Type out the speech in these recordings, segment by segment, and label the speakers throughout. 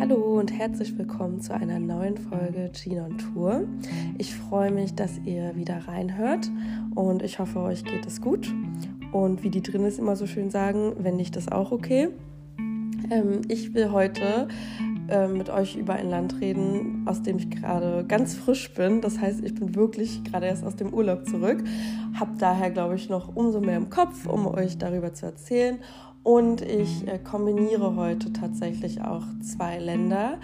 Speaker 1: Hallo und herzlich willkommen zu einer neuen Folge Gene on Tour. Ich freue mich, dass ihr wieder reinhört und ich hoffe, euch geht es gut. Und wie die drin ist immer so schön sagen, wenn nicht, ist auch okay. Ähm, ich will heute äh, mit euch über ein Land reden, aus dem ich gerade ganz frisch bin. Das heißt, ich bin wirklich gerade erst aus dem Urlaub zurück. Habe daher, glaube ich, noch umso mehr im Kopf, um euch darüber zu erzählen und ich äh, kombiniere heute tatsächlich auch zwei Länder,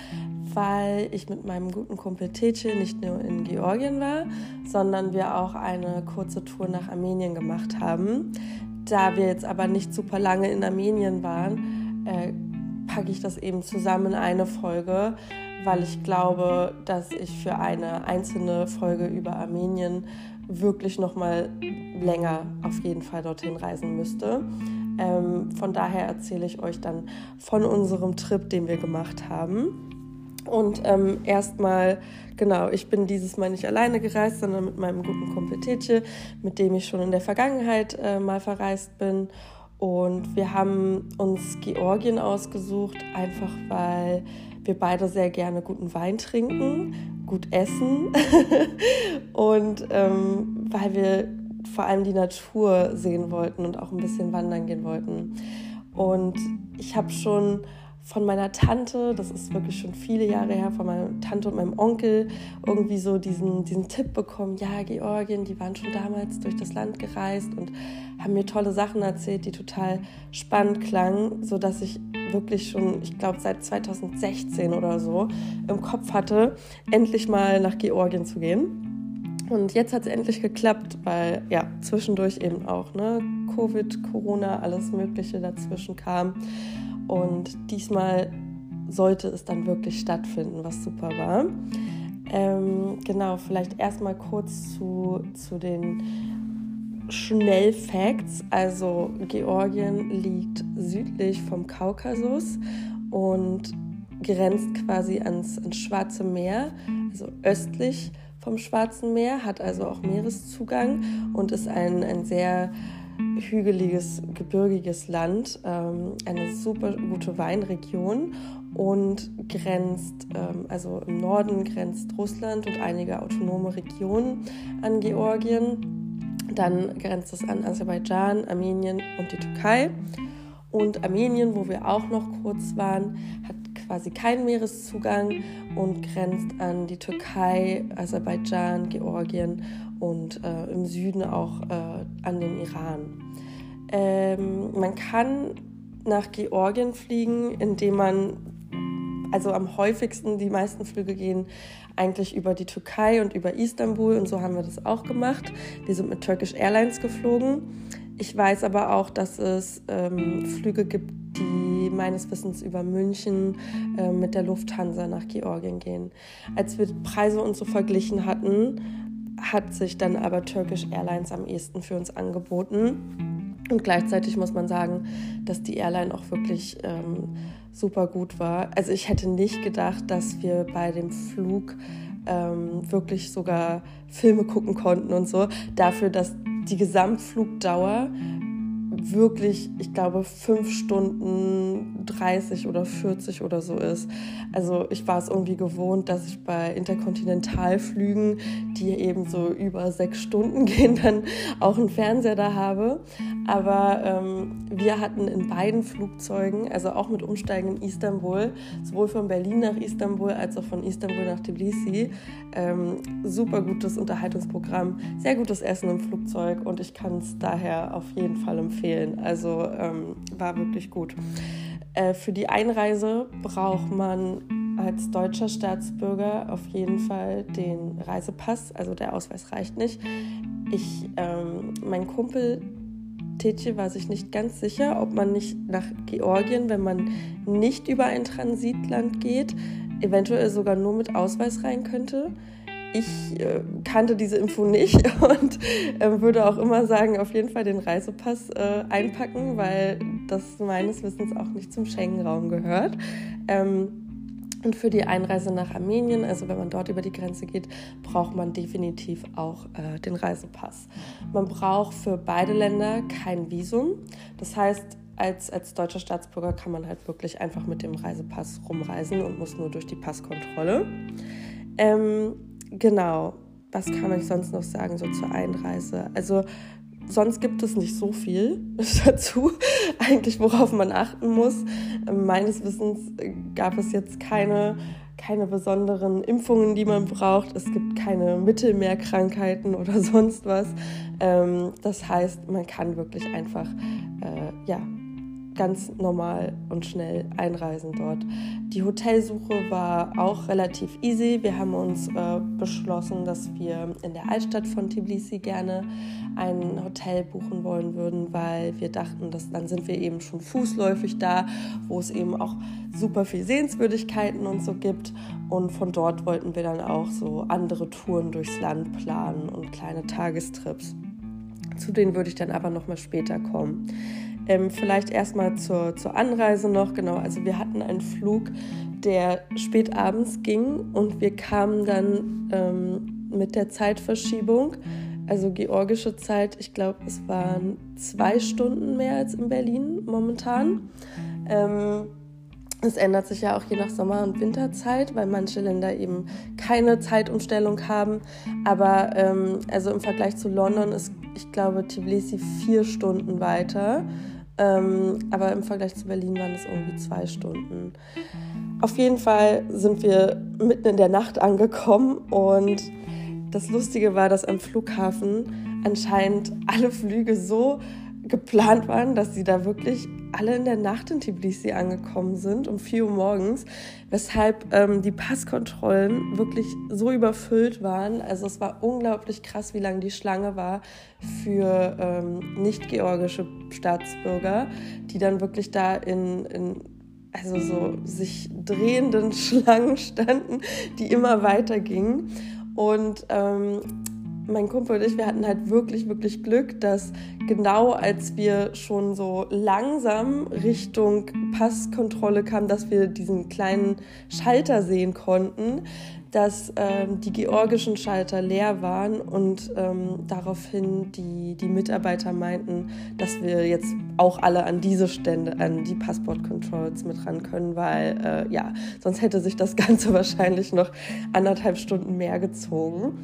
Speaker 1: weil ich mit meinem guten Kumpel Tece nicht nur in Georgien war, sondern wir auch eine kurze Tour nach Armenien gemacht haben. Da wir jetzt aber nicht super lange in Armenien waren, äh, packe ich das eben zusammen in eine Folge, weil ich glaube, dass ich für eine einzelne Folge über Armenien wirklich noch mal länger auf jeden Fall dorthin reisen müsste. Ähm, von daher erzähle ich euch dann von unserem Trip, den wir gemacht haben. Und ähm, erstmal, genau, ich bin dieses Mal nicht alleine gereist, sondern mit meinem guten Kumpel Tetje, mit dem ich schon in der Vergangenheit äh, mal verreist bin. Und wir haben uns Georgien ausgesucht, einfach weil wir beide sehr gerne guten Wein trinken, gut essen und ähm, weil wir vor allem die Natur sehen wollten und auch ein bisschen wandern gehen wollten. Und ich habe schon von meiner Tante, das ist wirklich schon viele Jahre her, von meiner Tante und meinem Onkel irgendwie so diesen, diesen Tipp bekommen, ja, Georgien, die waren schon damals durch das Land gereist und haben mir tolle Sachen erzählt, die total spannend klangen, sodass ich wirklich schon, ich glaube, seit 2016 oder so im Kopf hatte, endlich mal nach Georgien zu gehen. Und jetzt hat es endlich geklappt, weil ja, zwischendurch eben auch ne, Covid, Corona, alles Mögliche dazwischen kam. Und diesmal sollte es dann wirklich stattfinden, was super war. Ähm, genau, vielleicht erstmal kurz zu, zu den Schnellfacts. Also Georgien liegt südlich vom Kaukasus und grenzt quasi ans, ans Schwarze Meer, also östlich vom Schwarzen Meer, hat also auch Meereszugang und ist ein, ein sehr hügeliges, gebirgiges Land, ähm, eine super gute Weinregion und grenzt, ähm, also im Norden grenzt Russland und einige autonome Regionen an Georgien. Dann grenzt es an Aserbaidschan, Armenien und die Türkei. Und Armenien, wo wir auch noch kurz waren, hat quasi keinen Meereszugang und grenzt an die Türkei, Aserbaidschan, Georgien und äh, im Süden auch äh, an den Iran. Ähm, man kann nach Georgien fliegen, indem man, also am häufigsten, die meisten Flüge gehen eigentlich über die Türkei und über Istanbul und so haben wir das auch gemacht. Wir sind mit Turkish Airlines geflogen. Ich weiß aber auch, dass es ähm, Flüge gibt, meines Wissens über München äh, mit der Lufthansa nach Georgien gehen. Als wir Preise und so verglichen hatten, hat sich dann aber Turkish Airlines am ehesten für uns angeboten. Und gleichzeitig muss man sagen, dass die Airline auch wirklich ähm, super gut war. Also ich hätte nicht gedacht, dass wir bei dem Flug ähm, wirklich sogar Filme gucken konnten und so. Dafür, dass die Gesamtflugdauer wirklich, ich glaube, fünf Stunden 30 oder 40 oder so ist. Also ich war es irgendwie gewohnt, dass ich bei Interkontinentalflügen, die eben so über sechs Stunden gehen, dann auch einen Fernseher da habe. Aber ähm, wir hatten in beiden Flugzeugen, also auch mit Umsteigen in Istanbul, sowohl von Berlin nach Istanbul als auch von Istanbul nach Tbilisi, ähm, super gutes Unterhaltungsprogramm, sehr gutes Essen im Flugzeug und ich kann es daher auf jeden Fall empfehlen. Also ähm, war wirklich gut. Äh, für die Einreise braucht man als deutscher Staatsbürger auf jeden Fall den Reisepass, also der Ausweis reicht nicht. Ich, ähm, mein Kumpel Tetje war sich nicht ganz sicher, ob man nicht nach Georgien, wenn man nicht über ein Transitland geht, eventuell sogar nur mit Ausweis rein könnte. Ich äh, kannte diese Info nicht und äh, würde auch immer sagen, auf jeden Fall den Reisepass äh, einpacken, weil das meines Wissens auch nicht zum Schengen-Raum gehört. Ähm, und für die Einreise nach Armenien, also wenn man dort über die Grenze geht, braucht man definitiv auch äh, den Reisepass. Man braucht für beide Länder kein Visum. Das heißt, als, als deutscher Staatsbürger kann man halt wirklich einfach mit dem Reisepass rumreisen und muss nur durch die Passkontrolle. Ähm, genau, was kann ich sonst noch sagen, so zur Einreise? Also sonst gibt es nicht so viel dazu, eigentlich worauf man achten muss. Meines Wissens gab es jetzt keine, keine besonderen Impfungen, die man braucht. Es gibt keine Mittelmeerkrankheiten oder sonst was. Ähm, das heißt, man kann wirklich einfach äh, ja, ganz normal und schnell einreisen dort. Die Hotelsuche war auch relativ easy. Wir haben uns äh, beschlossen, dass wir in der Altstadt von Tbilisi gerne ein Hotel buchen wollen würden, weil wir dachten, dass dann sind wir eben schon fußläufig da, wo es eben auch super viel Sehenswürdigkeiten und so gibt. Und von dort wollten wir dann auch so andere Touren durchs Land planen und kleine Tagestrips. Zu denen würde ich dann aber noch mal später kommen. Ähm, vielleicht erstmal zur, zur Anreise noch. Genau, also wir hatten einen Flug, der spät abends ging und wir kamen dann ähm, mit der Zeitverschiebung, also georgische Zeit, ich glaube, es waren zwei Stunden mehr als in Berlin momentan. Ähm, es ändert sich ja auch je nach Sommer- und Winterzeit, weil manche Länder eben keine Zeitumstellung haben. Aber ähm, also im Vergleich zu London ist, ich glaube, Tbilisi vier Stunden weiter. Ähm, aber im Vergleich zu Berlin waren es irgendwie zwei Stunden. Auf jeden Fall sind wir mitten in der Nacht angekommen und das Lustige war, dass am Flughafen anscheinend alle Flüge so geplant waren, dass sie da wirklich alle in der Nacht in Tbilisi angekommen sind, um 4 Uhr morgens, weshalb ähm, die Passkontrollen wirklich so überfüllt waren. Also es war unglaublich krass, wie lang die Schlange war für ähm, nicht-georgische Staatsbürger, die dann wirklich da in, in also so sich drehenden Schlangen standen, die immer weiter gingen. Und ähm, mein Kumpel und ich, wir hatten halt wirklich, wirklich Glück, dass genau als wir schon so langsam Richtung Passkontrolle kamen, dass wir diesen kleinen Schalter sehen konnten, dass ähm, die georgischen Schalter leer waren und ähm, daraufhin die, die Mitarbeiter meinten, dass wir jetzt auch alle an diese Stände, an die Passport-Controls mit ran können, weil äh, ja, sonst hätte sich das Ganze wahrscheinlich noch anderthalb Stunden mehr gezogen.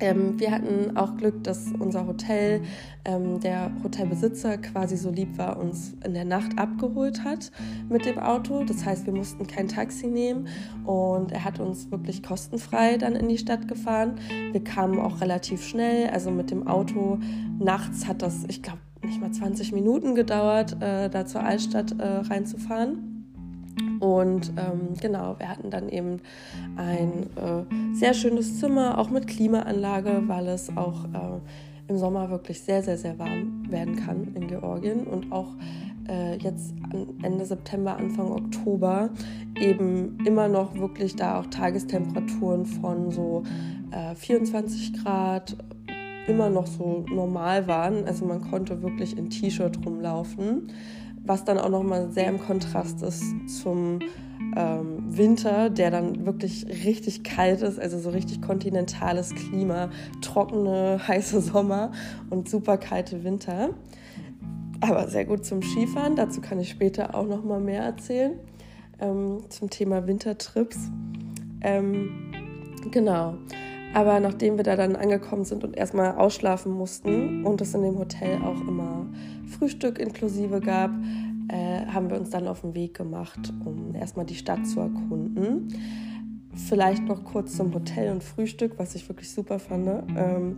Speaker 1: Ähm, wir hatten auch Glück, dass unser Hotel, ähm, der Hotelbesitzer quasi so lieb war, uns in der Nacht abgeholt hat mit dem Auto. Das heißt, wir mussten kein Taxi nehmen und er hat uns wirklich kostenfrei dann in die Stadt gefahren. Wir kamen auch relativ schnell, also mit dem Auto. Nachts hat das, ich glaube, nicht mal 20 Minuten gedauert, äh, da zur Altstadt äh, reinzufahren. Und ähm, genau, wir hatten dann eben ein äh, sehr schönes Zimmer, auch mit Klimaanlage, weil es auch äh, im Sommer wirklich sehr, sehr, sehr warm werden kann in Georgien. Und auch äh, jetzt Ende September, Anfang Oktober eben immer noch wirklich da auch Tagestemperaturen von so 24 äh, Grad immer noch so normal waren. Also man konnte wirklich in T-Shirt rumlaufen was dann auch nochmal sehr im Kontrast ist zum ähm, Winter, der dann wirklich richtig kalt ist, also so richtig kontinentales Klima, trockene, heiße Sommer und super kalte Winter. Aber sehr gut zum Skifahren, dazu kann ich später auch nochmal mehr erzählen, ähm, zum Thema Wintertrips. Ähm, genau. Aber nachdem wir da dann angekommen sind und erstmal ausschlafen mussten und es in dem Hotel auch immer Frühstück inklusive gab, äh, haben wir uns dann auf den Weg gemacht, um erstmal die Stadt zu erkunden. Vielleicht noch kurz zum Hotel und Frühstück, was ich wirklich super fand. Ähm,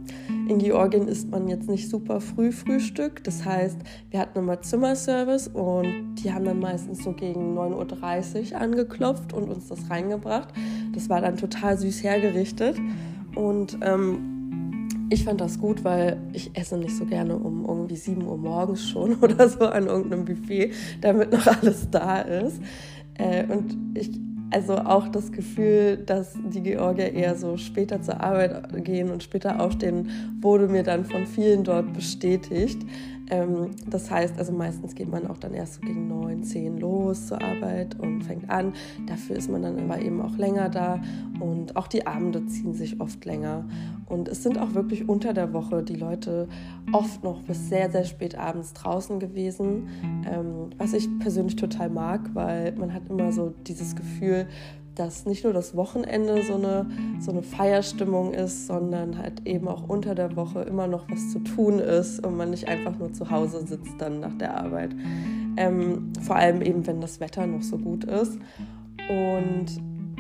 Speaker 1: in Georgien isst man jetzt nicht super früh Frühstück. Das heißt, wir hatten immer Zimmerservice und die haben dann meistens so gegen 9.30 Uhr angeklopft und uns das reingebracht. Das war dann total süß hergerichtet. Und ähm, ich fand das gut, weil ich esse nicht so gerne um irgendwie 7 Uhr morgens schon oder so an irgendeinem Buffet, damit noch alles da ist. Äh, und ich also auch das Gefühl, dass die Georgier eher so später zur Arbeit gehen und später aufstehen, wurde mir dann von vielen dort bestätigt. Ähm, das heißt, also meistens geht man auch dann erst so gegen neun, zehn los zur Arbeit und fängt an. Dafür ist man dann aber eben auch länger da und auch die Abende ziehen sich oft länger. Und es sind auch wirklich unter der Woche die Leute oft noch bis sehr, sehr spät abends draußen gewesen, ähm, was ich persönlich total mag, weil man hat immer so dieses Gefühl, dass nicht nur das Wochenende so eine, so eine Feierstimmung ist, sondern halt eben auch unter der Woche immer noch was zu tun ist und man nicht einfach nur zu Hause sitzt dann nach der Arbeit. Ähm, vor allem eben, wenn das Wetter noch so gut ist. Und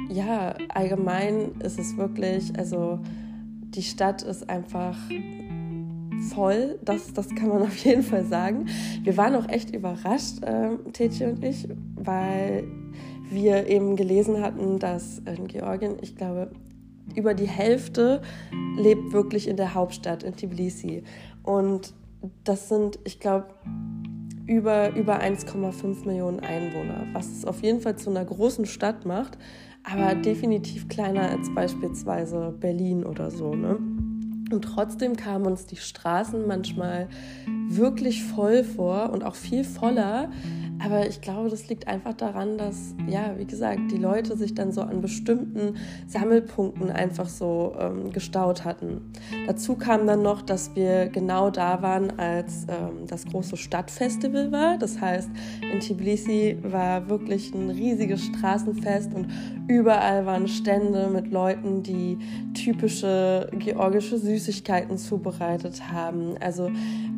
Speaker 1: ja, allgemein ist es wirklich, also die Stadt ist einfach voll, das, das kann man auf jeden Fall sagen. Wir waren auch echt überrascht, äh, Tetje und ich, weil wir eben gelesen hatten, dass in Georgien, ich glaube, über die Hälfte lebt wirklich in der Hauptstadt, in Tbilisi. Und das sind, ich glaube, über, über 1,5 Millionen Einwohner, was es auf jeden Fall zu einer großen Stadt macht, aber definitiv kleiner als beispielsweise Berlin oder so. Ne? Und trotzdem kamen uns die Straßen manchmal wirklich voll vor und auch viel voller aber ich glaube, das liegt einfach daran, dass, ja, wie gesagt, die Leute sich dann so an bestimmten Sammelpunkten einfach so ähm, gestaut hatten. Dazu kam dann noch, dass wir genau da waren, als ähm, das große Stadtfestival war. Das heißt, in Tbilisi war wirklich ein riesiges Straßenfest und überall waren Stände mit Leuten, die typische georgische Süßigkeiten zubereitet haben. Also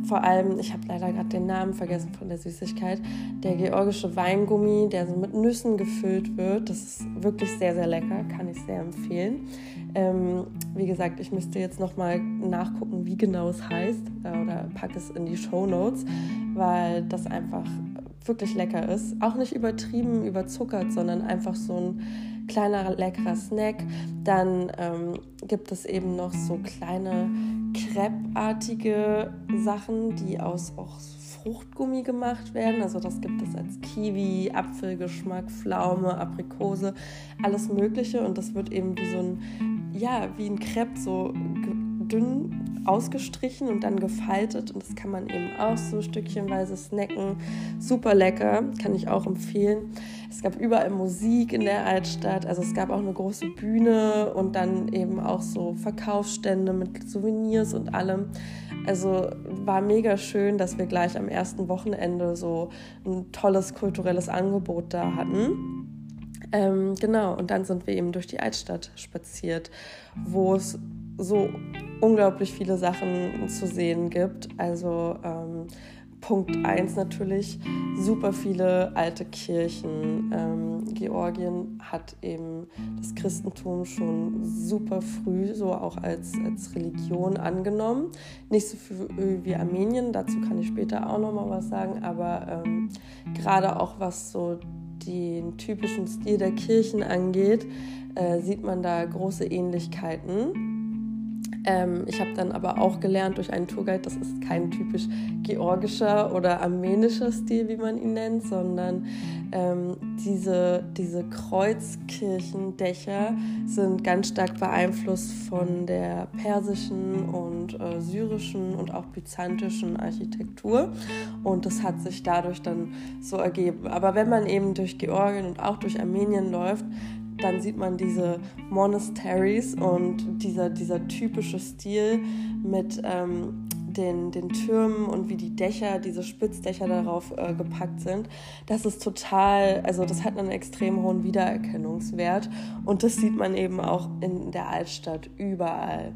Speaker 1: vor allem, ich habe leider gerade den Namen vergessen von der Süßigkeit, der georgische Weingummi, der so mit Nüssen gefüllt wird. Das ist wirklich sehr, sehr lecker, kann ich sehr empfehlen. Ähm, wie gesagt, ich müsste jetzt nochmal nachgucken, wie genau es heißt äh, oder packe es in die Show Notes, weil das einfach wirklich lecker ist. Auch nicht übertrieben überzuckert, sondern einfach so ein kleiner leckerer Snack. Dann ähm, gibt es eben noch so kleine Crepe-artige Sachen, die aus auch Fruchtgummi gemacht werden. Also das gibt es als Kiwi, Apfelgeschmack, Pflaume, Aprikose, alles Mögliche. Und das wird eben wie so ein, ja, wie ein Crepe so dünn ausgestrichen und dann gefaltet und das kann man eben auch so stückchenweise snacken. Super lecker, kann ich auch empfehlen. Es gab überall Musik in der Altstadt, also es gab auch eine große Bühne und dann eben auch so Verkaufsstände mit Souvenirs und allem. Also war mega schön, dass wir gleich am ersten Wochenende so ein tolles kulturelles Angebot da hatten. Ähm, genau, und dann sind wir eben durch die Altstadt spaziert, wo es so unglaublich viele Sachen zu sehen gibt. Also ähm, Punkt 1 natürlich, super viele alte Kirchen. Ähm, Georgien hat eben das Christentum schon super früh so auch als, als Religion angenommen. Nicht so viel wie Armenien, dazu kann ich später auch nochmal was sagen, aber ähm, gerade auch was so den typischen Stil der Kirchen angeht, äh, sieht man da große Ähnlichkeiten. Ähm, ich habe dann aber auch gelernt durch einen Tourguide, das ist kein typisch georgischer oder armenischer Stil, wie man ihn nennt, sondern ähm, diese, diese Kreuzkirchendächer sind ganz stark beeinflusst von der persischen und äh, syrischen und auch byzantischen Architektur. Und das hat sich dadurch dann so ergeben. Aber wenn man eben durch Georgien und auch durch Armenien läuft, dann sieht man diese Monasteries und dieser, dieser typische Stil mit ähm, den, den Türmen und wie die Dächer, diese Spitzdächer darauf äh, gepackt sind. Das ist total, also das hat einen extrem hohen Wiedererkennungswert und das sieht man eben auch in der Altstadt überall.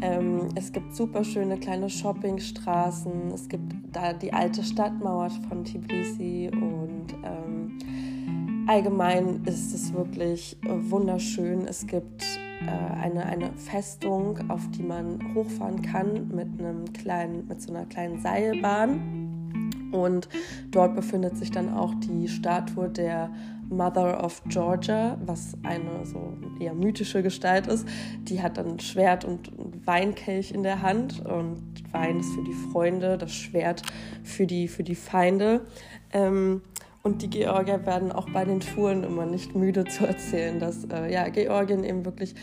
Speaker 1: Ähm, es gibt super schöne kleine Shoppingstraßen, es gibt da die alte Stadtmauer von Tbilisi und ähm, allgemein ist es wirklich äh, wunderschön. Es gibt äh, eine, eine Festung, auf die man hochfahren kann mit einem kleinen, mit so einer kleinen Seilbahn. Und dort befindet sich dann auch die Statue der Mother of Georgia, was eine so eher mythische Gestalt ist. Die hat dann Schwert und Weinkelch in der Hand und Wein ist für die Freunde, das Schwert für die, für die Feinde. Ähm, und die Georgier werden auch bei den Touren immer nicht müde zu erzählen, dass äh, ja, Georgien eben wirklich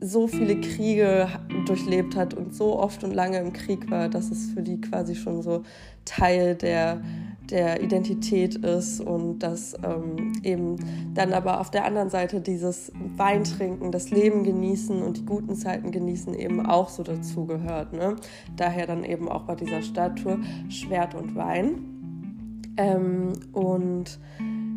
Speaker 1: so viele Kriege durchlebt hat und so oft und lange im Krieg war, dass es für die quasi schon so Teil der, der Identität ist und dass ähm, eben dann aber auf der anderen Seite dieses Weintrinken, das Leben genießen und die guten Zeiten genießen eben auch so dazugehört. Ne? Daher dann eben auch bei dieser Statue Schwert und Wein. Ähm, und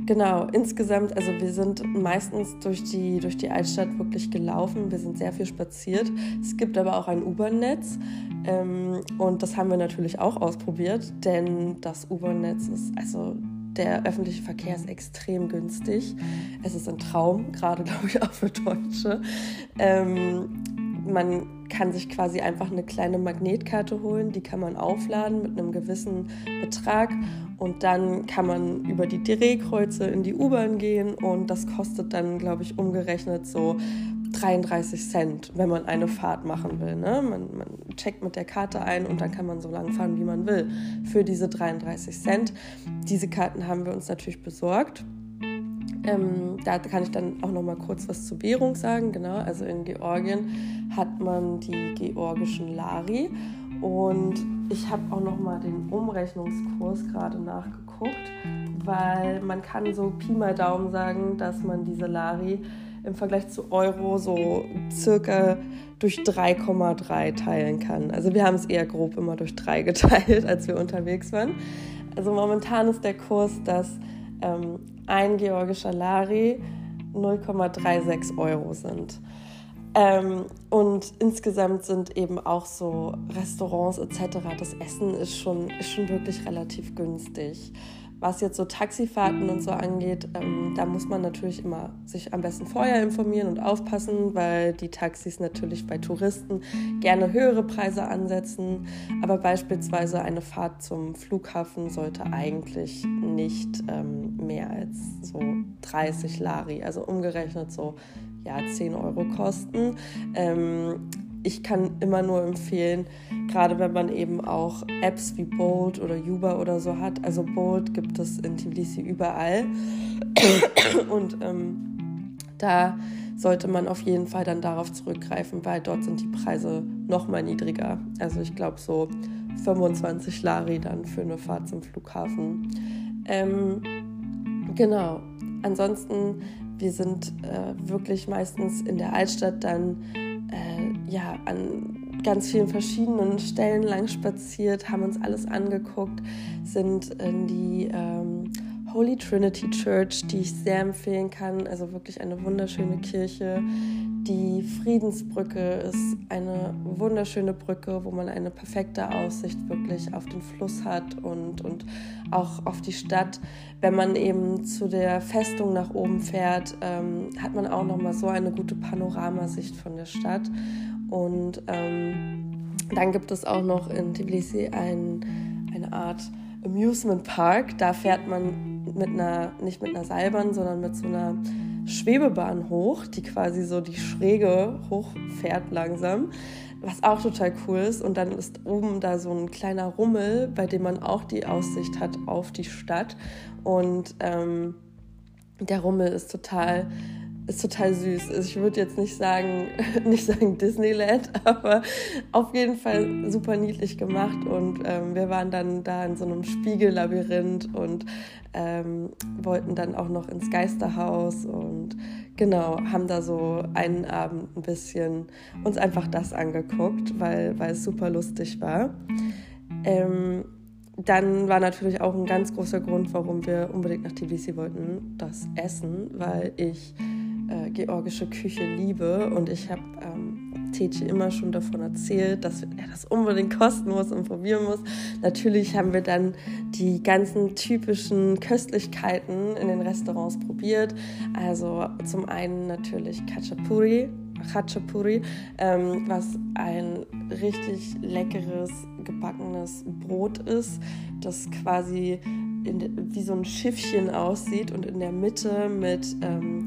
Speaker 1: Genau, insgesamt, also wir sind meistens durch die, durch die Altstadt wirklich gelaufen. Wir sind sehr viel spaziert. Es gibt aber auch ein U-Bahn-Netz ähm, und das haben wir natürlich auch ausprobiert, denn das U-Bahn-Netz ist, also der öffentliche Verkehr ist extrem günstig. Es ist ein Traum, gerade glaube ich auch für Deutsche. Ähm, man kann sich quasi einfach eine kleine Magnetkarte holen, die kann man aufladen mit einem gewissen Betrag und dann kann man über die Drehkreuze in die U-Bahn gehen und das kostet dann, glaube ich, umgerechnet so 33 Cent, wenn man eine Fahrt machen will. Ne? Man, man checkt mit der Karte ein und dann kann man so lang fahren, wie man will, für diese 33 Cent. Diese Karten haben wir uns natürlich besorgt ähm, da kann ich dann auch noch mal kurz was zur Währung sagen. Genau, also in Georgien hat man die georgischen Lari und ich habe auch noch mal den Umrechnungskurs gerade nachgeguckt, weil man kann so Pi mal Daumen sagen, dass man diese Lari im Vergleich zu Euro so circa durch 3,3 teilen kann. Also wir haben es eher grob immer durch 3 geteilt, als wir unterwegs waren. Also momentan ist der Kurs, dass ähm, ein georgischer Lari 0,36 Euro sind. Ähm, und insgesamt sind eben auch so Restaurants etc. Das Essen ist schon, ist schon wirklich relativ günstig. Was jetzt so Taxifahrten und so angeht, ähm, da muss man natürlich immer sich am besten vorher informieren und aufpassen, weil die Taxis natürlich bei Touristen gerne höhere Preise ansetzen. Aber beispielsweise eine Fahrt zum Flughafen sollte eigentlich nicht ähm, mehr als so 30 Lari, also umgerechnet so ja, 10 Euro kosten. Ähm, ich kann immer nur empfehlen, gerade wenn man eben auch Apps wie Bolt oder Uber oder so hat. Also Bolt gibt es in Tbilisi überall. Und ähm, da sollte man auf jeden Fall dann darauf zurückgreifen, weil dort sind die Preise noch mal niedriger. Also ich glaube so 25 Lari dann für eine Fahrt zum Flughafen. Ähm, genau. Ansonsten, wir sind äh, wirklich meistens in der Altstadt dann äh, ja, an ganz vielen verschiedenen Stellen lang spaziert, haben uns alles angeguckt, sind in die ähm, Holy Trinity Church, die ich sehr empfehlen kann. Also wirklich eine wunderschöne Kirche. Die Friedensbrücke ist eine wunderschöne Brücke, wo man eine perfekte Aussicht wirklich auf den Fluss hat und, und auch auf die Stadt. Wenn man eben zu der Festung nach oben fährt, ähm, hat man auch nochmal so eine gute Panoramasicht von der Stadt. Und ähm, dann gibt es auch noch in Tbilisi ein, eine Art Amusement Park. Da fährt man mit einer, nicht mit einer Seilbahn, sondern mit so einer Schwebebahn hoch, die quasi so die Schräge hochfährt langsam, was auch total cool ist. Und dann ist oben da so ein kleiner Rummel, bei dem man auch die Aussicht hat auf die Stadt. Und ähm, der Rummel ist total ist total süß. Also ich würde jetzt nicht sagen, nicht sagen Disneyland, aber auf jeden Fall super niedlich gemacht. Und ähm, wir waren dann da in so einem Spiegellabyrinth und ähm, wollten dann auch noch ins Geisterhaus und genau, haben da so einen Abend ein bisschen uns einfach das angeguckt, weil, weil es super lustig war. Ähm, dann war natürlich auch ein ganz großer Grund, warum wir unbedingt nach Tbilisi wollten, das Essen, weil ich äh, georgische Küche liebe und ich habe ähm, Tetje immer schon davon erzählt, dass er das unbedingt kosten muss und probieren muss. Natürlich haben wir dann die ganzen typischen Köstlichkeiten in den Restaurants probiert. Also zum einen natürlich Kachapuri, Khachapuri, ähm, was ein richtig leckeres gebackenes Brot ist, das quasi in, wie so ein Schiffchen aussieht und in der Mitte mit ähm,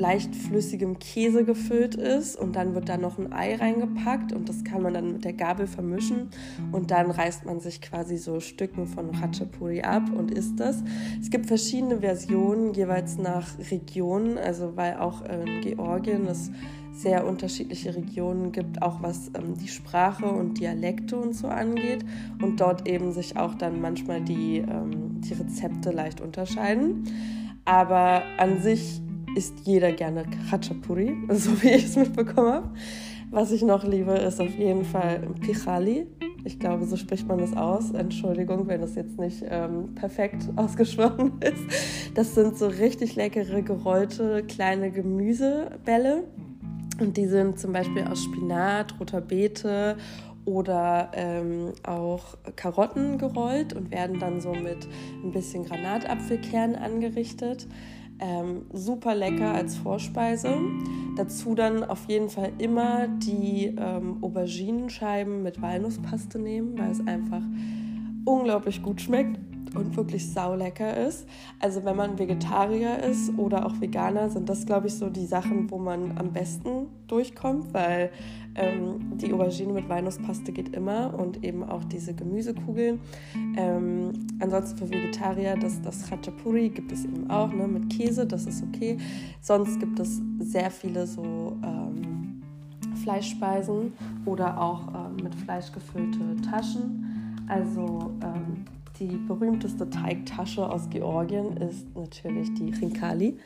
Speaker 1: leicht flüssigem Käse gefüllt ist und dann wird da noch ein Ei reingepackt und das kann man dann mit der Gabel vermischen und dann reißt man sich quasi so Stücken von Ratchapuri ab und isst das. Es gibt verschiedene Versionen, jeweils nach Regionen, also weil auch in Georgien es sehr unterschiedliche Regionen gibt, auch was ähm, die Sprache und Dialekte und so angeht und dort eben sich auch dann manchmal die, ähm, die Rezepte leicht unterscheiden. Aber an sich isst jeder gerne Khachapuri, so wie ich es mitbekommen habe. Was ich noch liebe, ist auf jeden Fall Pichali. Ich glaube, so spricht man das aus. Entschuldigung, wenn das jetzt nicht ähm, perfekt ausgesprochen ist. Das sind so richtig leckere, gerollte kleine Gemüsebälle. Und die sind zum Beispiel aus Spinat, roter Beete oder ähm, auch Karotten gerollt und werden dann so mit ein bisschen Granatapfelkern angerichtet. Ähm, super lecker als Vorspeise. Dazu dann auf jeden Fall immer die ähm, Auberginenscheiben mit Walnusspaste nehmen, weil es einfach unglaublich gut schmeckt und wirklich saulecker ist. Also wenn man Vegetarier ist oder auch Veganer, sind das, glaube ich, so die Sachen, wo man am besten durchkommt, weil ähm, die Aubergine mit Walnusspaste geht immer und eben auch diese Gemüsekugeln. Ähm, ansonsten für Vegetarier, das, das Khachapuri gibt es eben auch ne, mit Käse, das ist okay. Sonst gibt es sehr viele so ähm, Fleischspeisen oder auch ähm, mit Fleisch gefüllte Taschen. Also ähm, die berühmteste Teigtasche aus Georgien ist natürlich die Rinkali,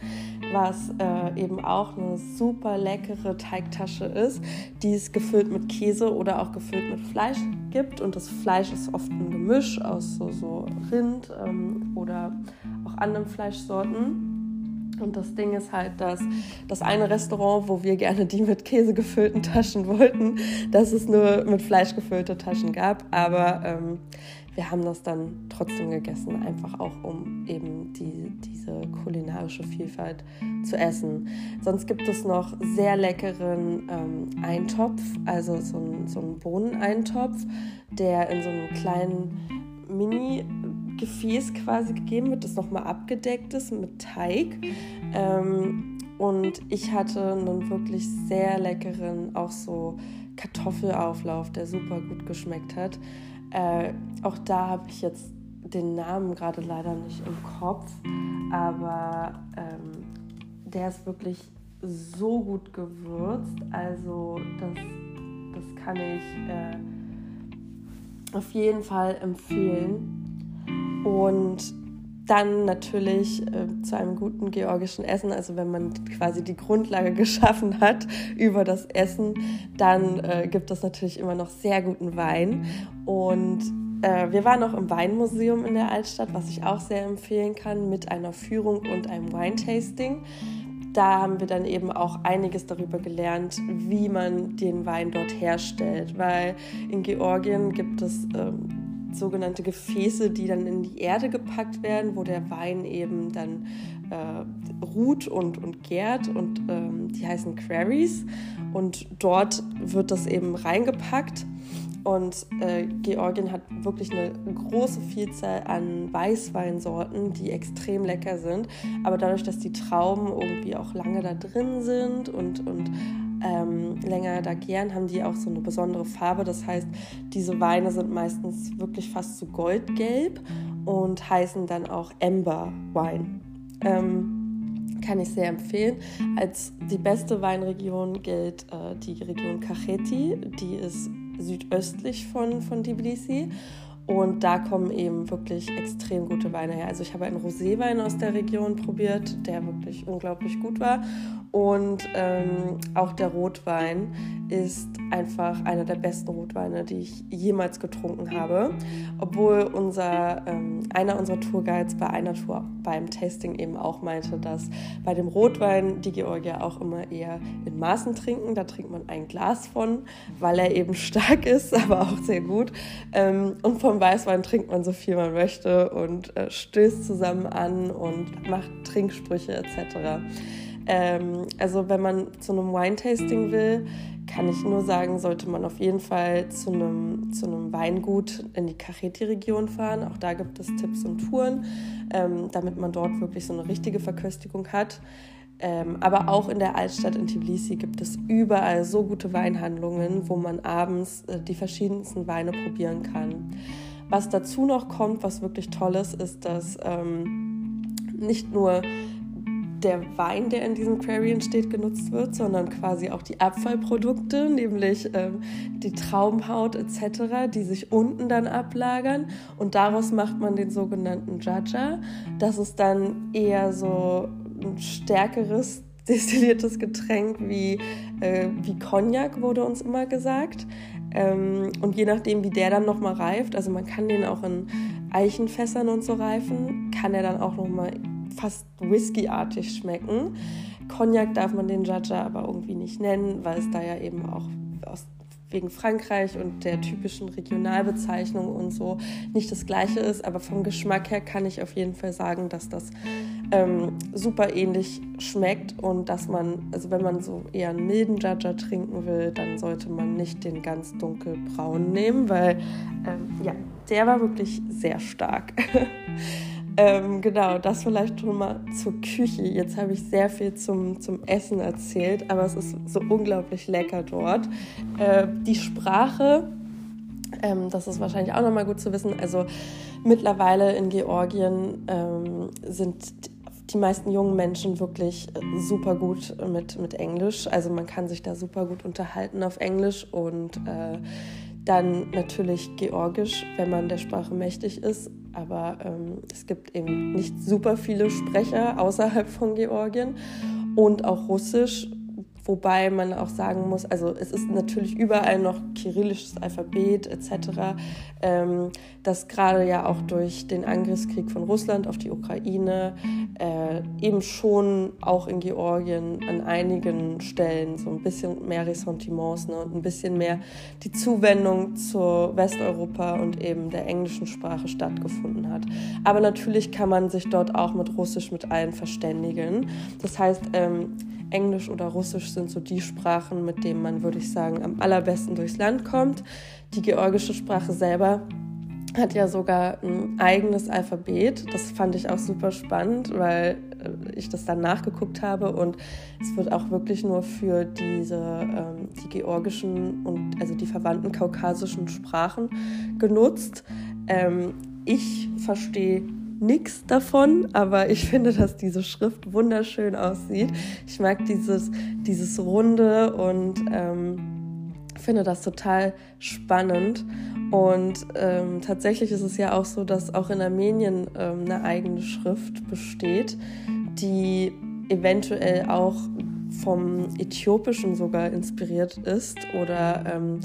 Speaker 1: was äh, eben auch eine super leckere Teigtasche ist, die es gefüllt mit Käse oder auch gefüllt mit Fleisch gibt. Und das Fleisch ist oft ein Gemisch aus so, so Rind ähm, oder auch anderen Fleischsorten. Und das Ding ist halt, dass das eine Restaurant, wo wir gerne die mit Käse gefüllten Taschen wollten, dass es nur mit Fleisch gefüllte Taschen gab. Aber ähm, wir haben das dann trotzdem gegessen, einfach auch um eben die, diese kulinarische Vielfalt zu essen. Sonst gibt es noch sehr leckeren ähm, Eintopf, also so ein, so ein Bohneneintopf, der in so einem kleinen Mini-Gefäß quasi gegeben wird, das nochmal abgedeckt ist mit Teig. Ähm, und ich hatte einen wirklich sehr leckeren, auch so Kartoffelauflauf, der super gut geschmeckt hat. Äh, auch da habe ich jetzt den Namen gerade leider nicht im Kopf, aber ähm, der ist wirklich so gut gewürzt. Also das, das kann ich äh, auf jeden Fall empfehlen. Und dann natürlich äh, zu einem guten georgischen Essen, also wenn man quasi die Grundlage geschaffen hat über das Essen, dann äh, gibt es natürlich immer noch sehr guten Wein. Und äh, wir waren auch im Weinmuseum in der Altstadt, was ich auch sehr empfehlen kann, mit einer Führung und einem Wine-Tasting. Da haben wir dann eben auch einiges darüber gelernt, wie man den Wein dort herstellt, weil in Georgien gibt es ähm, sogenannte Gefäße, die dann in die Erde gepackt werden, wo der Wein eben dann äh, ruht und, und gärt und ähm, die heißen Quarries und dort wird das eben reingepackt und äh, Georgien hat wirklich eine große Vielzahl an Weißweinsorten, die extrem lecker sind. Aber dadurch, dass die Trauben irgendwie auch lange da drin sind und, und ähm, länger da gären, haben die auch so eine besondere Farbe. Das heißt, diese Weine sind meistens wirklich fast so goldgelb und heißen dann auch Amber Wine. Ähm, kann ich sehr empfehlen. Als die beste Weinregion gilt äh, die Region Kacheti, die ist südöstlich von, von Tbilisi. Und da kommen eben wirklich extrem gute Weine her. Also ich habe einen Roséwein aus der Region probiert, der wirklich unglaublich gut war. Und ähm, auch der Rotwein ist einfach einer der besten Rotweine, die ich jemals getrunken habe. Obwohl unser, ähm, einer unserer Tourguides bei einer Tour beim Tasting eben auch meinte, dass bei dem Rotwein die Georgier auch immer eher in Maßen trinken. Da trinkt man ein Glas von, weil er eben stark ist, aber auch sehr gut. Ähm, und vom Weißwein trinkt man so viel man möchte und äh, stößt zusammen an und macht Trinksprüche etc. Ähm, also wenn man zu einem Wine-Tasting will, kann ich nur sagen, sollte man auf jeden Fall zu einem, zu einem Weingut in die Cacheti-Region fahren. Auch da gibt es Tipps und Touren, ähm, damit man dort wirklich so eine richtige Verköstigung hat. Ähm, aber auch in der Altstadt in Tbilisi gibt es überall so gute Weinhandlungen, wo man abends äh, die verschiedensten Weine probieren kann. Was dazu noch kommt, was wirklich toll ist, ist, dass ähm, nicht nur der Wein, der in diesem Quarian steht, genutzt wird, sondern quasi auch die Abfallprodukte, nämlich ähm, die Traumhaut etc., die sich unten dann ablagern und daraus macht man den sogenannten Jaja. Das ist dann eher so ein stärkeres destilliertes Getränk wie, äh, wie Cognac, wurde uns immer gesagt. Ähm, und je nachdem, wie der dann nochmal reift, also man kann den auch in Eichenfässern und so reifen, kann er dann auch nochmal fast whiskyartig schmecken. Cognac darf man den Jaja aber irgendwie nicht nennen, weil es da ja eben auch aus, wegen Frankreich und der typischen Regionalbezeichnung und so nicht das gleiche ist. Aber vom Geschmack her kann ich auf jeden Fall sagen, dass das ähm, super ähnlich schmeckt und dass man, also wenn man so eher einen milden Jaja trinken will, dann sollte man nicht den ganz dunkelbraunen nehmen, weil ähm, ja, der war wirklich sehr stark. Ähm, genau, das vielleicht schon mal zur Küche. Jetzt habe ich sehr viel zum, zum Essen erzählt, aber es ist so unglaublich lecker dort. Äh, die Sprache, ähm, das ist wahrscheinlich auch nochmal gut zu wissen. Also mittlerweile in Georgien ähm, sind die meisten jungen Menschen wirklich super gut mit, mit Englisch. Also man kann sich da super gut unterhalten auf Englisch und äh, dann natürlich Georgisch, wenn man der Sprache mächtig ist. Aber ähm, es gibt eben nicht super viele Sprecher außerhalb von Georgien. Und auch Russisch Wobei man auch sagen muss, also es ist natürlich überall noch kyrillisches Alphabet etc., ähm, das gerade ja auch durch den Angriffskrieg von Russland auf die Ukraine äh, eben schon auch in Georgien an einigen Stellen so ein bisschen mehr Ressentiments ne, und ein bisschen mehr die Zuwendung zu Westeuropa und eben der englischen Sprache stattgefunden hat. Aber natürlich kann man sich dort auch mit Russisch mit allen verständigen. Das heißt, ähm, Englisch oder Russisch sind so die Sprachen, mit denen man, würde ich sagen, am allerbesten durchs Land kommt. Die georgische Sprache selber hat ja sogar ein eigenes Alphabet. Das fand ich auch super spannend, weil äh, ich das dann nachgeguckt habe und es wird auch wirklich nur für diese ähm, die georgischen und also die verwandten kaukasischen Sprachen genutzt. Ähm, ich verstehe nichts davon, aber ich finde, dass diese Schrift wunderschön aussieht. Ich mag dieses, dieses Runde und ähm, finde das total spannend. Und ähm, tatsächlich ist es ja auch so, dass auch in Armenien ähm, eine eigene Schrift besteht, die eventuell auch vom Äthiopischen sogar inspiriert ist oder ähm,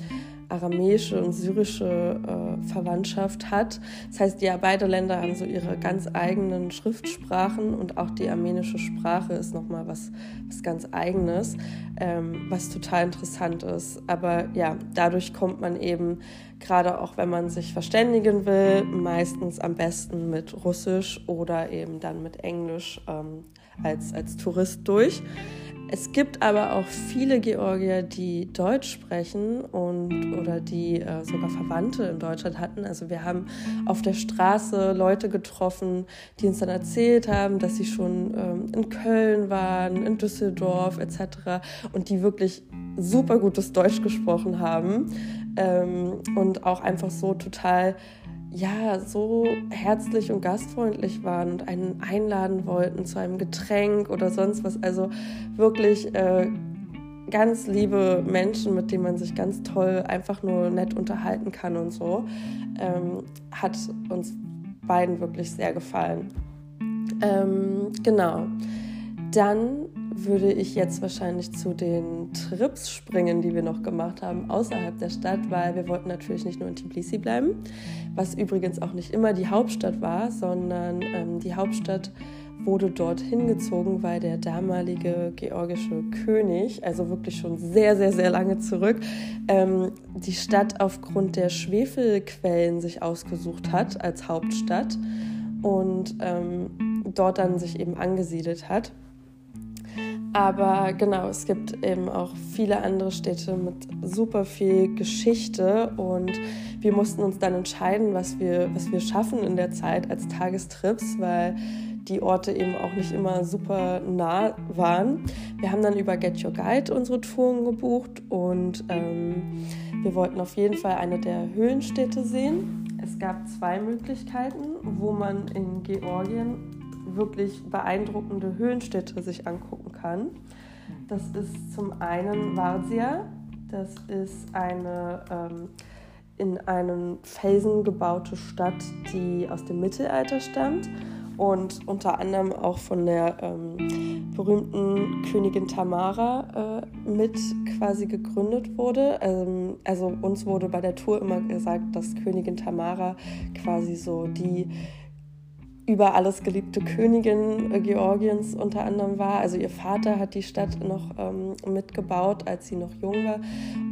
Speaker 1: aramäische und syrische äh, Verwandtschaft hat. Das heißt, ja, beide Länder haben so ihre ganz eigenen Schriftsprachen und auch die armenische Sprache ist nochmal was, was ganz eigenes, ähm, was total interessant ist. Aber ja, dadurch kommt man eben, gerade auch wenn man sich verständigen will, meistens am besten mit Russisch oder eben dann mit Englisch ähm, als, als Tourist durch. Es gibt aber auch viele Georgier, die Deutsch sprechen und oder die äh, sogar Verwandte in Deutschland hatten. Also wir haben auf der Straße Leute getroffen, die uns dann erzählt haben, dass sie schon ähm, in Köln waren, in Düsseldorf etc. und die wirklich super gutes Deutsch gesprochen haben ähm, und auch einfach so total ja, so herzlich und gastfreundlich waren und einen einladen wollten zu einem Getränk oder sonst was. Also wirklich äh, ganz liebe Menschen, mit denen man sich ganz toll einfach nur nett unterhalten kann und so. Ähm, hat uns beiden wirklich sehr gefallen. Ähm, genau. Dann würde ich jetzt wahrscheinlich zu den Trips springen, die wir noch gemacht haben außerhalb der Stadt, weil wir wollten natürlich nicht nur in Tbilisi bleiben, was übrigens auch nicht immer die Hauptstadt war, sondern ähm, die Hauptstadt wurde dort hingezogen, weil der damalige georgische König, also wirklich schon sehr, sehr, sehr lange zurück, ähm, die Stadt aufgrund der Schwefelquellen sich ausgesucht hat als Hauptstadt und ähm, dort dann sich eben angesiedelt hat. Aber genau, es gibt eben auch viele andere Städte mit super viel Geschichte und wir mussten uns dann entscheiden, was wir, was wir schaffen in der Zeit als Tagestrips, weil die Orte eben auch nicht immer super nah waren. Wir haben dann über Get Your Guide unsere Touren gebucht und ähm, wir wollten auf jeden Fall eine der Höhlenstädte sehen. Es gab zwei Möglichkeiten, wo man in Georgien wirklich beeindruckende Höhenstädte sich angucken kann. Das ist zum einen Varsia, das ist eine ähm, in einem Felsen gebaute Stadt, die aus dem Mittelalter stammt und unter anderem auch von der ähm, berühmten Königin Tamara äh, mit quasi gegründet wurde. Ähm, also uns wurde bei der Tour immer gesagt, dass Königin Tamara quasi so die über alles geliebte Königin äh, Georgiens unter anderem war. Also ihr Vater hat die Stadt noch ähm, mitgebaut, als sie noch jung war.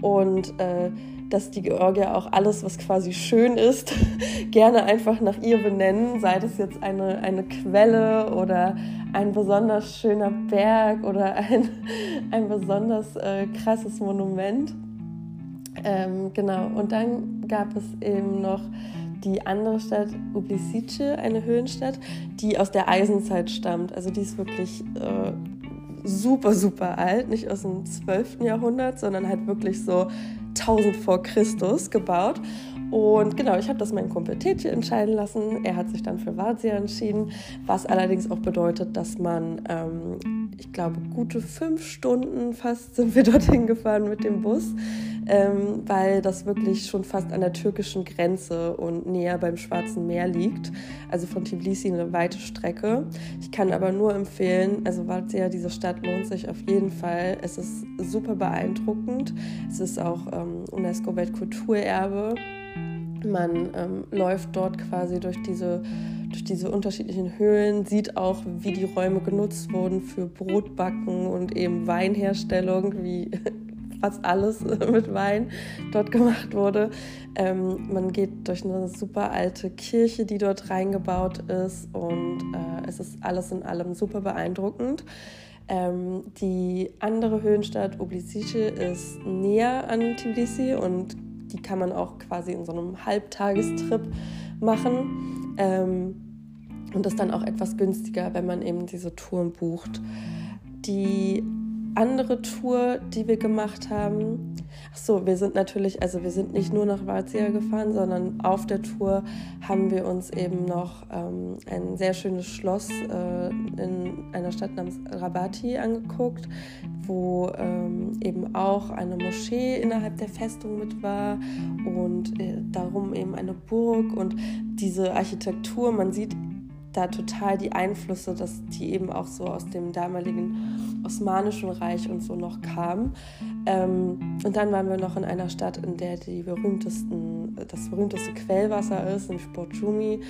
Speaker 1: Und äh, dass die Georgier auch alles, was quasi schön ist, gerne einfach nach ihr benennen, sei das jetzt eine, eine Quelle oder ein besonders schöner Berg oder ein, ein besonders äh, krasses Monument. Ähm, genau, und dann gab es eben noch die andere Stadt, Ublisice, eine Höhenstadt, die aus der Eisenzeit stammt. Also die ist wirklich äh, super, super alt, nicht aus dem 12. Jahrhundert, sondern halt wirklich so 1000 vor Christus gebaut. Und genau, ich habe das meinen Kumpel Tetje entscheiden lassen. Er hat sich dann für Vazia entschieden, was allerdings auch bedeutet, dass man, ähm, ich glaube, gute fünf Stunden fast sind wir dorthin gefahren mit dem Bus ähm, weil das wirklich schon fast an der türkischen Grenze und näher beim Schwarzen Meer liegt. Also von Tbilisi eine weite Strecke. Ich kann aber nur empfehlen, also Valzia, diese Stadt lohnt sich auf jeden Fall. Es ist super beeindruckend. Es ist auch ähm, UNESCO-Weltkulturerbe. Man ähm, läuft dort quasi durch diese, durch diese unterschiedlichen Höhlen, sieht auch, wie die Räume genutzt wurden für Brotbacken und eben Weinherstellung, wie fast alles mit Wein dort gemacht wurde. Ähm, man geht durch eine super alte Kirche, die dort reingebaut ist und äh, es ist alles in allem super beeindruckend. Ähm, die andere Höhenstadt Oblisice ist näher an Tbilisi und die kann man auch quasi in so einem Halbtagestrip machen. Ähm, und ist dann auch etwas günstiger, wenn man eben diese Touren bucht. Die andere Tour, die wir gemacht haben. Ach so, wir sind natürlich, also wir sind nicht nur nach Vazia gefahren, sondern auf der Tour haben wir uns eben noch ähm, ein sehr schönes Schloss äh, in einer Stadt namens Rabati angeguckt, wo ähm, eben auch eine Moschee innerhalb der Festung mit war und äh, darum eben eine Burg und diese Architektur, man sieht da total die Einflüsse, dass die eben auch so aus dem damaligen Osmanischen Reich und so noch kamen. Ähm, und dann waren wir noch in einer Stadt, in der die berühmtesten, das berühmteste Quellwasser ist, nämlich Borjumi,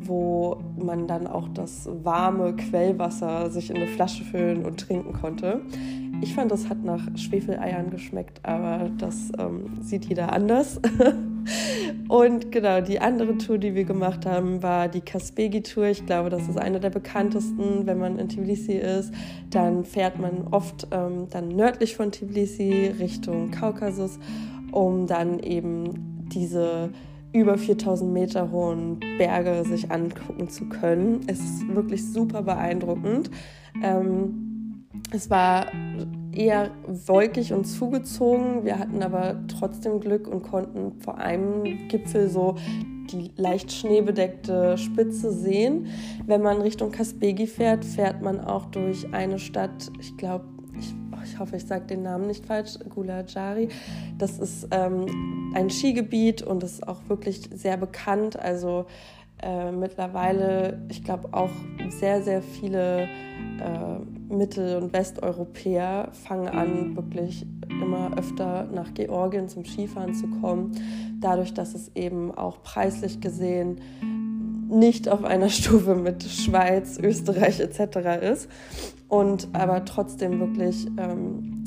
Speaker 1: wo man dann auch das warme Quellwasser sich in eine Flasche füllen und trinken konnte. Ich fand, das hat nach Schwefeleiern geschmeckt, aber das ähm, sieht jeder anders. Und genau, die andere Tour, die wir gemacht haben, war die Kaspegi-Tour. Ich glaube, das ist eine der bekanntesten, wenn man in Tbilisi ist. Dann fährt man oft ähm, dann nördlich von Tbilisi Richtung Kaukasus, um dann eben diese über 4000 Meter hohen Berge sich angucken zu können. Es ist wirklich super beeindruckend. Ähm, es war eher wolkig und zugezogen. Wir hatten aber trotzdem Glück und konnten vor einem Gipfel so die leicht schneebedeckte Spitze sehen. Wenn man Richtung Kaspegi fährt, fährt man auch durch eine Stadt, ich glaube, ich, oh, ich, hoffe, ich sage den Namen nicht falsch, Gulajari. Das ist ähm, ein Skigebiet und ist auch wirklich sehr bekannt. Also äh, mittlerweile, ich glaube, auch sehr, sehr viele äh, Mittel- und Westeuropäer fangen an, wirklich immer öfter nach Georgien zum Skifahren zu kommen, dadurch, dass es eben auch preislich gesehen nicht auf einer Stufe mit Schweiz, Österreich etc. ist und aber trotzdem wirklich ähm,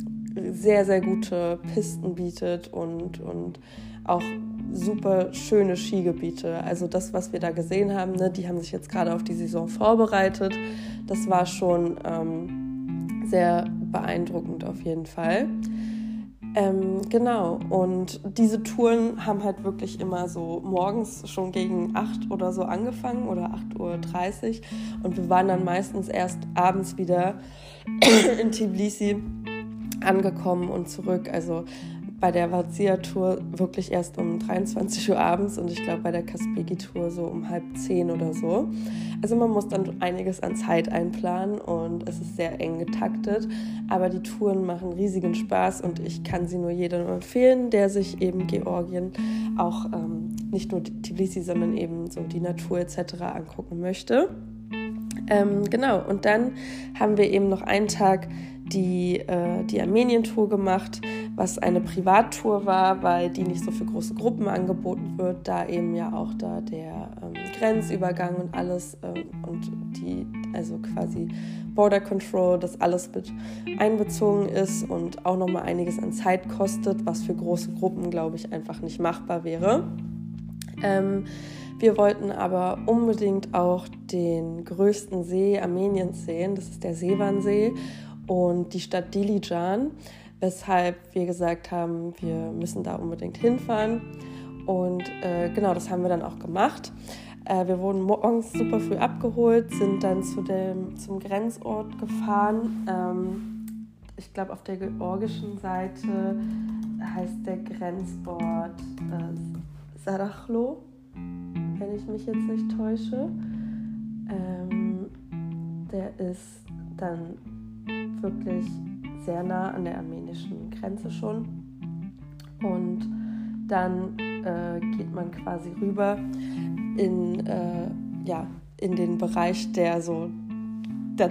Speaker 1: sehr, sehr gute Pisten bietet und, und auch super schöne Skigebiete. Also das, was wir da gesehen haben, ne, die haben sich jetzt gerade auf die Saison vorbereitet. Das war schon ähm, sehr beeindruckend auf jeden Fall. Ähm, genau, und diese Touren haben halt wirklich immer so morgens schon gegen 8 oder so angefangen oder 8.30 Uhr und wir waren dann meistens erst abends wieder in Tbilisi angekommen und zurück. Also bei der Vazia-Tour wirklich erst um 23 Uhr abends und ich glaube bei der Kaspeki-Tour so um halb zehn oder so. Also man muss dann einiges an Zeit einplanen und es ist sehr eng getaktet, aber die Touren machen riesigen Spaß und ich kann sie nur jedem empfehlen, der sich eben Georgien auch ähm, nicht nur Tbilisi, sondern eben so die Natur etc. angucken möchte. Ähm, genau, und dann haben wir eben noch einen Tag die, äh, die Armenien-Tour gemacht, was eine Privattour war, weil die nicht so für große Gruppen angeboten wird, da eben ja auch da der ähm, Grenzübergang und alles ähm, und die, also quasi Border Control, das alles mit einbezogen ist und auch nochmal einiges an Zeit kostet, was für große Gruppen, glaube ich, einfach nicht machbar wäre. Ähm, wir wollten aber unbedingt auch den größten See Armeniens sehen, das ist der Seewansee und die Stadt Dilijan, weshalb wir gesagt haben, wir müssen da unbedingt hinfahren. Und äh, genau, das haben wir dann auch gemacht. Äh, wir wurden morgens super früh abgeholt, sind dann zu dem, zum Grenzort gefahren. Ähm, ich glaube, auf der georgischen Seite heißt der Grenzort äh, Sarachlo, wenn ich mich jetzt nicht täusche. Ähm, der ist dann wirklich sehr nah an der armenischen Grenze schon. Und dann äh, geht man quasi rüber in, äh, ja, in den Bereich, der so der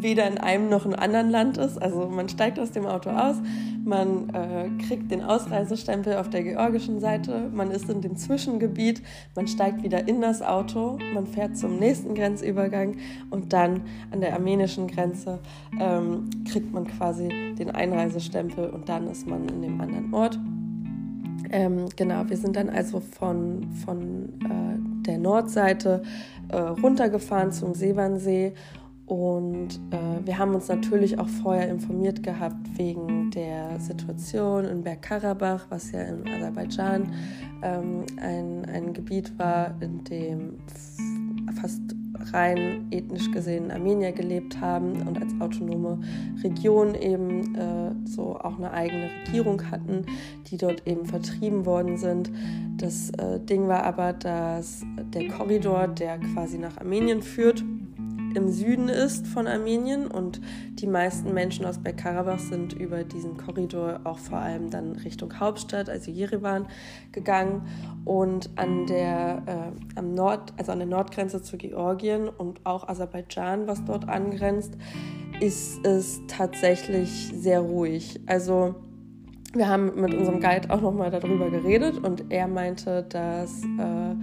Speaker 1: weder in einem noch in einem anderen Land ist. Also man steigt aus dem Auto aus, man äh, kriegt den Ausreisestempel auf der georgischen Seite, man ist in dem Zwischengebiet, man steigt wieder in das Auto, man fährt zum nächsten Grenzübergang und dann an der armenischen Grenze ähm, kriegt man quasi den Einreisestempel und dann ist man in dem anderen Ort. Ähm, genau, wir sind dann also von, von äh, der Nordseite äh, runtergefahren zum Seewannsee und äh, wir haben uns natürlich auch vorher informiert gehabt wegen der Situation in Bergkarabach, was ja in Aserbaidschan ähm, ein, ein Gebiet war, in dem fast rein ethnisch gesehen Armenier gelebt haben und als autonome Region eben äh, so auch eine eigene Regierung hatten, die dort eben vertrieben worden sind. Das äh, Ding war aber, dass der Korridor, der quasi nach Armenien führt, im Süden ist von Armenien und die meisten Menschen aus Bergkarabach sind über diesen Korridor auch vor allem dann Richtung Hauptstadt, also Jerewan, gegangen und an der, äh, am Nord, also an der Nordgrenze zu Georgien und auch Aserbaidschan, was dort angrenzt, ist es tatsächlich sehr ruhig. Also wir haben mit unserem Guide auch nochmal darüber geredet und er meinte, dass äh,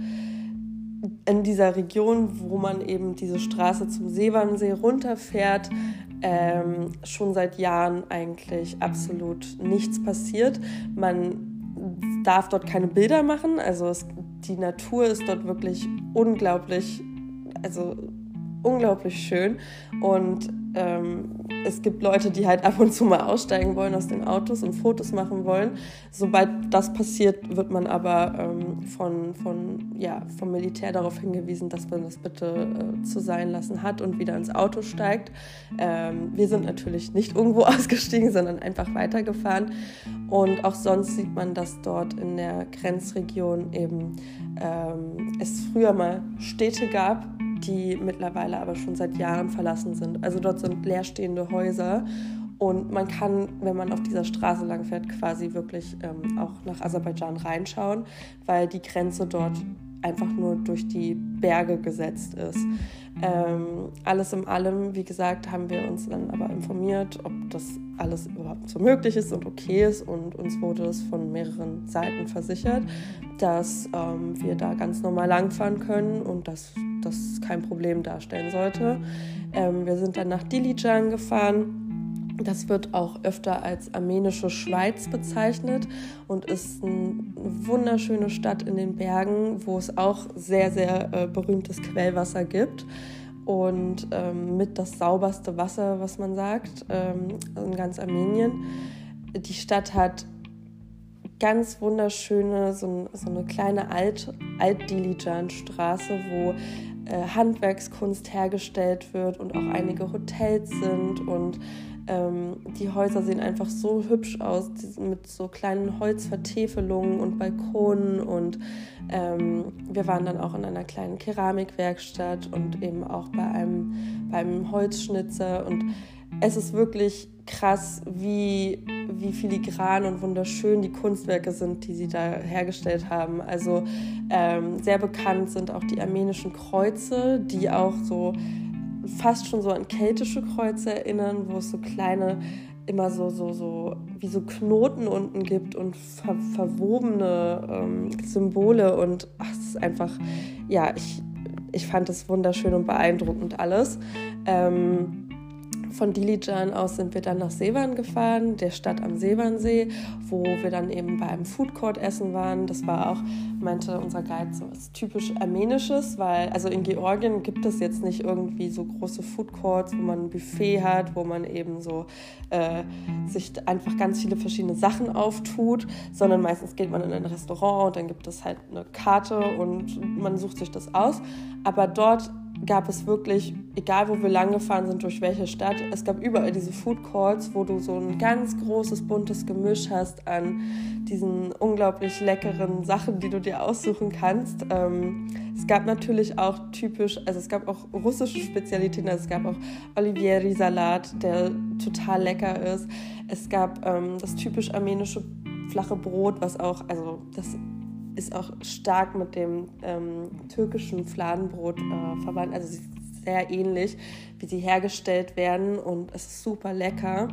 Speaker 1: in dieser Region, wo man eben diese Straße zum Seewannsee runterfährt, ähm, schon seit Jahren eigentlich absolut nichts passiert. Man darf dort keine Bilder machen, also es, die Natur ist dort wirklich unglaublich, also unglaublich schön und ähm, es gibt Leute, die halt ab und zu mal aussteigen wollen aus den Autos und Fotos machen wollen. Sobald das passiert, wird man aber ähm, von, von, ja, vom Militär darauf hingewiesen, dass man das bitte äh, zu sein lassen hat und wieder ins Auto steigt. Ähm, wir sind natürlich nicht irgendwo ausgestiegen, sondern einfach weitergefahren. Und auch sonst sieht man, dass dort in der Grenzregion eben ähm, es früher mal Städte gab, die mittlerweile aber schon seit Jahren verlassen sind. Also dort sind leerstehende Häuser und man kann, wenn man auf dieser Straße lang fährt, quasi wirklich ähm, auch nach Aserbaidschan reinschauen, weil die Grenze dort einfach nur durch die Berge gesetzt ist. Ähm, alles in allem, wie gesagt, haben wir uns dann aber informiert, ob das alles überhaupt so möglich ist und okay ist. Und uns wurde es von mehreren Seiten versichert, dass ähm, wir da ganz normal langfahren können und dass das kein Problem darstellen sollte. Ähm, wir sind dann nach Dilijan gefahren. Das wird auch öfter als armenische Schweiz bezeichnet und ist eine wunderschöne Stadt in den Bergen, wo es auch sehr, sehr äh, berühmtes Quellwasser gibt und ähm, mit das sauberste Wasser, was man sagt, ähm, in ganz Armenien. die Stadt hat ganz wunderschöne, so, so eine kleine Alt, Alt-Dilijan-Straße, wo äh, Handwerkskunst hergestellt wird und auch einige Hotels sind und ähm, die Häuser sehen einfach so hübsch aus, mit so kleinen Holzvertäfelungen und Balkonen. Und ähm, wir waren dann auch in einer kleinen Keramikwerkstatt und eben auch bei einem, bei Holzschnitzer. Und es ist wirklich krass, wie, wie filigran und wunderschön die Kunstwerke sind, die sie da hergestellt haben. Also ähm, sehr bekannt sind auch die armenischen Kreuze, die auch so fast schon so an keltische Kreuze erinnern, wo es so kleine, immer so, so, so, wie so Knoten unten gibt und ver verwobene ähm, Symbole. Und ach, es ist einfach, ja, ich, ich fand es wunderschön und beeindruckend alles. Ähm, von Dilijan aus sind wir dann nach Sevan gefahren, der Stadt am Sevansee, wo wir dann eben bei einem Food Court essen waren. Das war auch, meinte unser Guide, so was typisch Armenisches, weil also in Georgien gibt es jetzt nicht irgendwie so große Food Courts, wo man ein Buffet hat, wo man eben so äh, sich einfach ganz viele verschiedene Sachen auftut, sondern meistens geht man in ein Restaurant und dann gibt es halt eine Karte und man sucht sich das aus. Aber dort gab es wirklich, egal wo wir lang gefahren sind, durch welche Stadt, es gab überall diese Food Courts, wo du so ein ganz großes, buntes Gemisch hast an diesen unglaublich leckeren Sachen, die du dir aussuchen kannst. Ähm, es gab natürlich auch typisch, also es gab auch russische Spezialitäten, also es gab auch Olivieri-Salat, der total lecker ist. Es gab ähm, das typisch armenische flache Brot, was auch, also das ist auch stark mit dem ähm, türkischen Fladenbrot äh, verwandt. Also sie ist sehr ähnlich, wie sie hergestellt werden und es ist super lecker.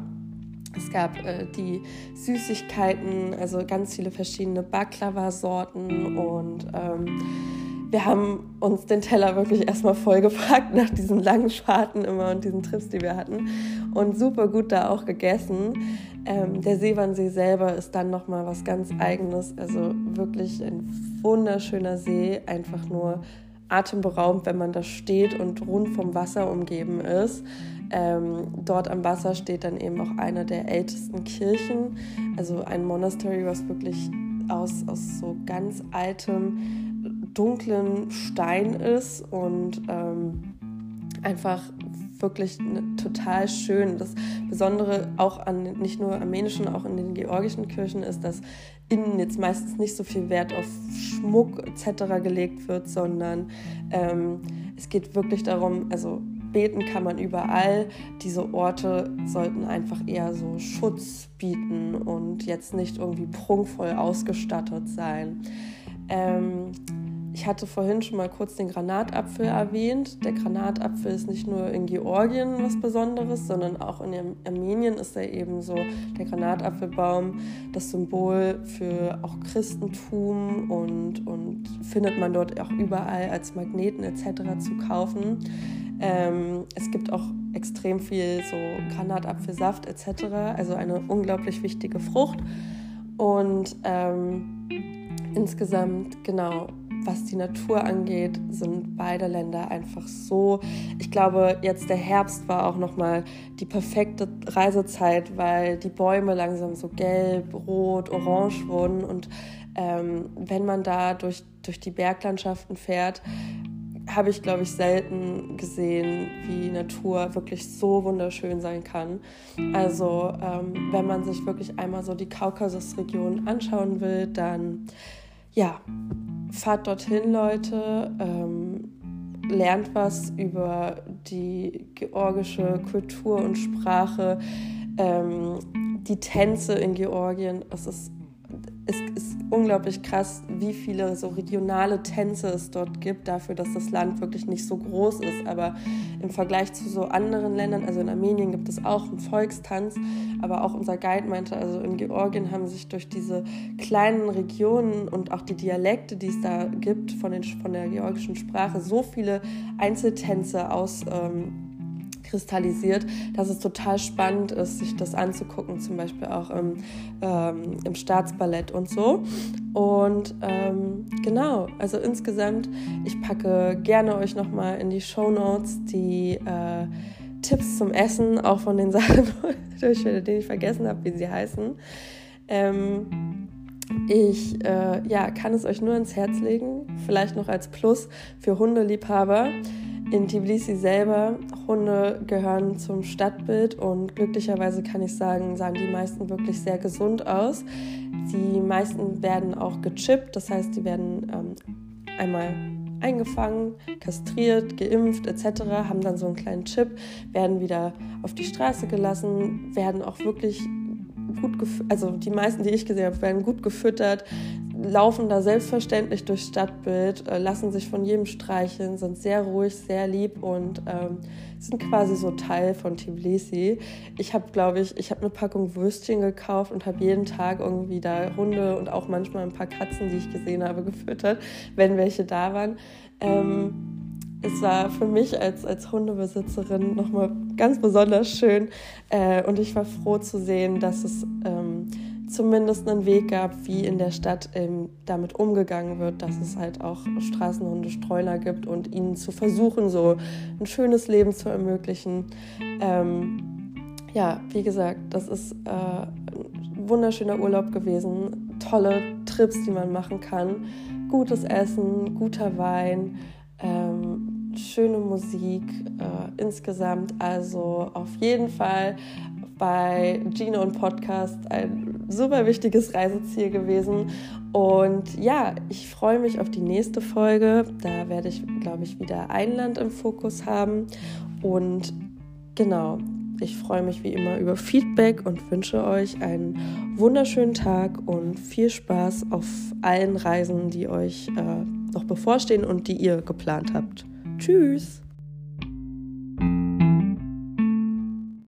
Speaker 1: Es gab äh, die Süßigkeiten, also ganz viele verschiedene Baklava-Sorten und ähm, wir haben uns den Teller wirklich erstmal vollgepackt nach diesen langen Fahrten immer und diesen Trips, die wir hatten und super gut da auch gegessen. Ähm, der Seewannsee selber ist dann nochmal was ganz Eigenes, also wirklich ein wunderschöner See, einfach nur atemberaubend, wenn man da steht und rund vom Wasser umgeben ist. Ähm, dort am Wasser steht dann eben auch eine der ältesten Kirchen, also ein Monastery, was wirklich aus, aus so ganz altem, dunklen Stein ist und ähm, einfach wirklich total schön. Das Besondere auch an nicht nur armenischen, auch in den georgischen Kirchen ist, dass innen jetzt meistens nicht so viel Wert auf Schmuck etc. gelegt wird, sondern ähm, es geht wirklich darum, also beten kann man überall. Diese Orte sollten einfach eher so Schutz bieten und jetzt nicht irgendwie prunkvoll ausgestattet sein. Ähm, ich hatte vorhin schon mal kurz den Granatapfel erwähnt. Der Granatapfel ist nicht nur in Georgien was Besonderes, sondern auch in Armenien ist er eben so der Granatapfelbaum das Symbol für auch Christentum und, und findet man dort auch überall als Magneten etc. zu kaufen. Ähm, es gibt auch extrem viel so Granatapfelsaft etc. Also eine unglaublich wichtige Frucht. Und ähm, insgesamt, genau, was die Natur angeht, sind beide Länder einfach so. Ich glaube, jetzt der Herbst war auch nochmal die perfekte Reisezeit, weil die Bäume langsam so gelb, rot, orange wurden. Und ähm, wenn man da durch, durch die Berglandschaften fährt, habe ich, glaube ich, selten gesehen, wie Natur wirklich so wunderschön sein kann. Also, ähm, wenn man sich wirklich einmal so die Kaukasusregion anschauen will, dann ja, fahrt dorthin, Leute, ähm, lernt was über die georgische Kultur und Sprache, ähm, die Tänze in Georgien. Es ist es ist unglaublich krass, wie viele so regionale Tänze es dort gibt, dafür, dass das Land wirklich nicht so groß ist. Aber im Vergleich zu so anderen Ländern, also in Armenien gibt es auch einen Volkstanz, aber auch unser Guide meinte, also in Georgien haben sich durch diese kleinen Regionen und auch die Dialekte, die es da gibt von, den, von der georgischen Sprache, so viele Einzeltänze aus. Ähm, kristallisiert, dass es total spannend ist, sich das anzugucken, zum Beispiel auch im, ähm, im Staatsballett und so. Und ähm, genau, also insgesamt, ich packe gerne euch nochmal in die Show Notes die äh, Tipps zum Essen, auch von den Sachen, den ich vergessen habe, wie sie heißen. Ähm, ich äh, ja, kann es euch nur ins Herz legen, vielleicht noch als Plus für Hundeliebhaber. In Tbilisi selber, Hunde gehören zum Stadtbild und glücklicherweise kann ich sagen, sahen die meisten wirklich sehr gesund aus. Die meisten werden auch gechippt, das heißt, die werden ähm, einmal eingefangen, kastriert, geimpft etc., haben dann so einen kleinen Chip, werden wieder auf die Straße gelassen, werden auch wirklich gut, also die meisten, die ich gesehen habe, werden gut gefüttert, laufen da selbstverständlich durchs Stadtbild, äh, lassen sich von jedem streicheln, sind sehr ruhig, sehr lieb und ähm, sind quasi so Teil von Tbilisi. Ich habe, glaube ich, ich habe eine Packung Würstchen gekauft und habe jeden Tag irgendwie da Hunde und auch manchmal ein paar Katzen, die ich gesehen habe, gefüttert, wenn welche da waren. Ähm, es war für mich als, als Hundebesitzerin nochmal ganz besonders schön äh, und ich war froh zu sehen, dass es ähm, zumindest einen Weg gab, wie in der Stadt ähm, damit umgegangen wird, dass es halt auch Straßenhundestreuner gibt und ihnen zu versuchen, so ein schönes Leben zu ermöglichen. Ähm, ja, wie gesagt, das ist äh, ein wunderschöner Urlaub gewesen, tolle Trips, die man machen kann, gutes Essen, guter Wein. Schöne Musik äh, insgesamt. Also auf jeden Fall bei Gino und Podcast ein super wichtiges Reiseziel gewesen. Und ja, ich freue mich auf die nächste Folge. Da werde ich, glaube ich, wieder ein Land im Fokus haben. Und genau, ich freue mich wie immer über Feedback und wünsche euch einen wunderschönen Tag und viel Spaß auf allen Reisen, die euch äh, noch bevorstehen und die ihr geplant habt. Tschüss!